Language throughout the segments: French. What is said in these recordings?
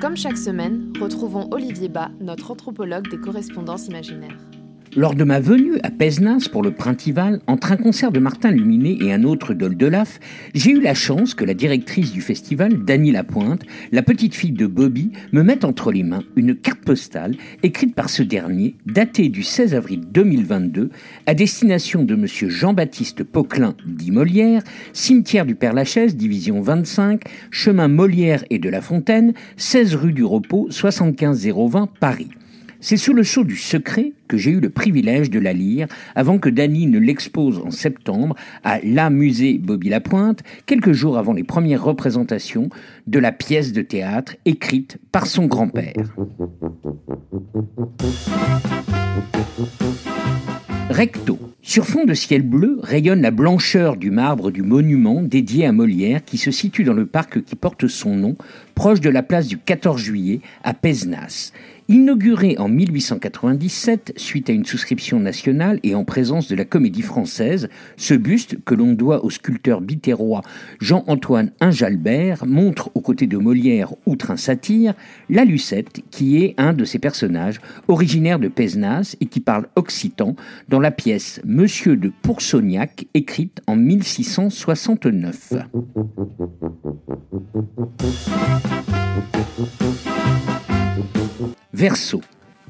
Comme chaque semaine, retrouvons Olivier Bas, notre anthropologue des correspondances imaginaires. Lors de ma venue à Pézenas pour le Printival, entre un concert de Martin Luminé et un autre d'Oldelaf, j'ai eu la chance que la directrice du festival, Dany Lapointe, la petite fille de Bobby, me mette entre les mains une carte postale écrite par ce dernier, datée du 16 avril 2022, à destination de monsieur Jean-Baptiste Poquelin, dit Molière, cimetière du Père-Lachaise, division 25, chemin Molière et de la Fontaine, 16 rue du Repos, 75 020, Paris. C'est sous le sceau du secret que j'ai eu le privilège de la lire avant que Dany ne l'expose en septembre à La Musée Bobby Lapointe, quelques jours avant les premières représentations de la pièce de théâtre écrite par son grand-père. Recto. Sur fond de ciel bleu rayonne la blancheur du marbre du monument dédié à Molière qui se situe dans le parc qui porte son nom, proche de la place du 14 juillet à Pézenas. Inauguré en 1897 suite à une souscription nationale et en présence de la comédie française, ce buste, que l'on doit au sculpteur bitérois Jean-Antoine Injalbert, montre aux côtés de Molière, outre un satire, la Lucette, qui est un de ses personnages, originaire de Pézenas et qui parle occitan, dans la pièce Monsieur de Poursognac, écrite en 1669. Verso.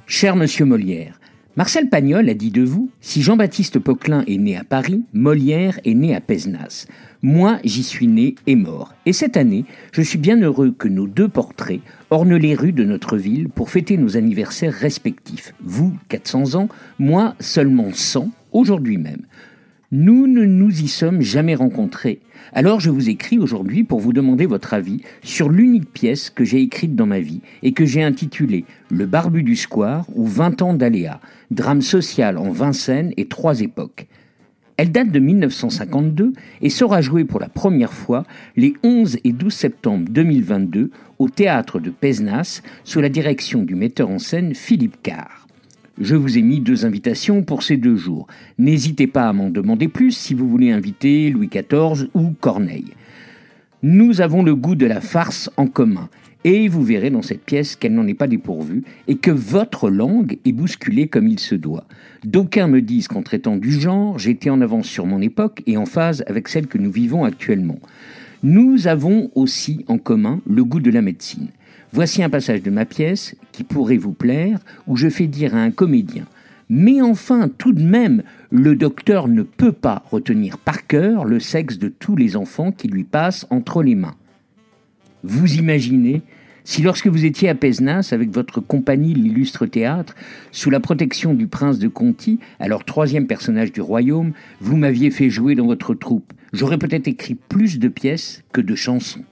Cher monsieur Molière, Marcel Pagnol a dit de vous Si Jean-Baptiste Poquelin est né à Paris, Molière est né à Pézenas. Moi, j'y suis né et mort. Et cette année, je suis bien heureux que nos deux portraits ornent les rues de notre ville pour fêter nos anniversaires respectifs. Vous, 400 ans, moi, seulement 100, aujourd'hui même. Nous ne nous y sommes jamais rencontrés. Alors je vous écris aujourd'hui pour vous demander votre avis sur l'unique pièce que j'ai écrite dans ma vie et que j'ai intitulée Le barbu du square ou 20 ans d'aléa, drame social en Vincennes et trois époques. Elle date de 1952 et sera jouée pour la première fois les 11 et 12 septembre 2022 au théâtre de Pézenas sous la direction du metteur en scène Philippe Carr. Je vous ai mis deux invitations pour ces deux jours. N'hésitez pas à m'en demander plus si vous voulez inviter Louis XIV ou Corneille. Nous avons le goût de la farce en commun. Et vous verrez dans cette pièce qu'elle n'en est pas dépourvue et que votre langue est bousculée comme il se doit. D'aucuns me disent qu'en traitant du genre, j'étais en avance sur mon époque et en phase avec celle que nous vivons actuellement. Nous avons aussi en commun le goût de la médecine. Voici un passage de ma pièce qui pourrait vous plaire, où je fais dire à un comédien Mais enfin, tout de même, le docteur ne peut pas retenir par cœur le sexe de tous les enfants qui lui passent entre les mains. Vous imaginez si lorsque vous étiez à Pézenas avec votre compagnie l'illustre théâtre, sous la protection du prince de Conti, alors troisième personnage du royaume, vous m'aviez fait jouer dans votre troupe, j'aurais peut-être écrit plus de pièces que de chansons.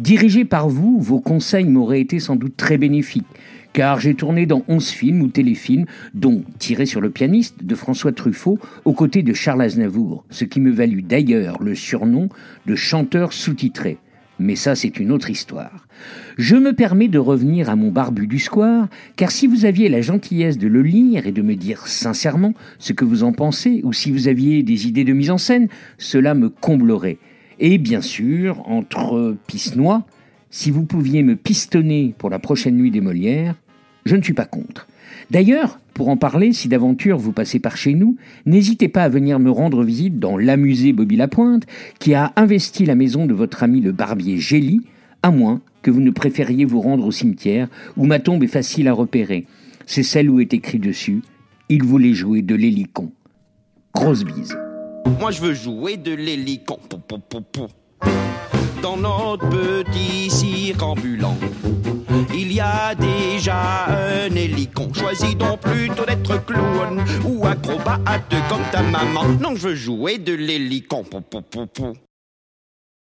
Dirigé par vous, vos conseils m'auraient été sans doute très bénéfiques, car j'ai tourné dans onze films ou téléfilms, dont Tiré sur le pianiste de François Truffaut, aux côtés de Charles Aznavour, ce qui me valut d'ailleurs le surnom de chanteur sous-titré. Mais ça, c'est une autre histoire. Je me permets de revenir à mon barbu du square, car si vous aviez la gentillesse de le lire et de me dire sincèrement ce que vous en pensez, ou si vous aviez des idées de mise en scène, cela me comblerait. Et bien sûr, entre pisse-noix, si vous pouviez me pistonner pour la prochaine nuit des Molières, je ne suis pas contre. D'ailleurs, pour en parler, si d'aventure vous passez par chez nous, n'hésitez pas à venir me rendre visite dans l'amusée Bobby Lapointe, qui a investi la maison de votre ami le barbier Gély, à moins que vous ne préfériez vous rendre au cimetière, où ma tombe est facile à repérer. C'est celle où est écrit dessus Il voulait jouer de l'hélicon. Grosse bise. Moi je veux jouer de l'hélicon. Dans notre petit cirque il y a déjà un hélicon. Choisis donc plutôt d'être clown ou acrobate comme ta maman. Non, je veux jouer de l'hélicon.